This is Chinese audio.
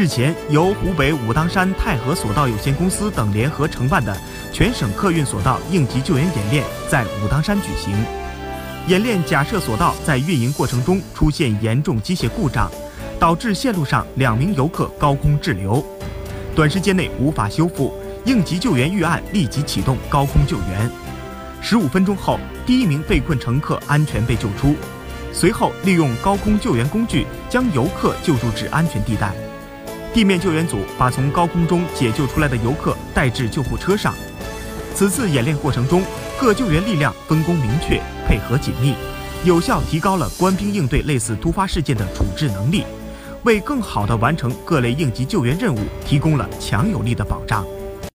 日前，由湖北武当山太和索道有限公司等联合承办的全省客运索道应急救援演练在武当山举行。演练假设索道在运营过程中出现严重机械故障，导致线路上两名游客高空滞留，短时间内无法修复，应急救援预案立即启动高空救援。十五分钟后，第一名被困乘客安全被救出，随后利用高空救援工具将游客救助至安全地带。地面救援组把从高空中解救出来的游客带至救护车上。此次演练过程中，各救援力量分工明确，配合紧密，有效提高了官兵应对类似突发事件的处置能力，为更好地完成各类应急救援任务提供了强有力的保障。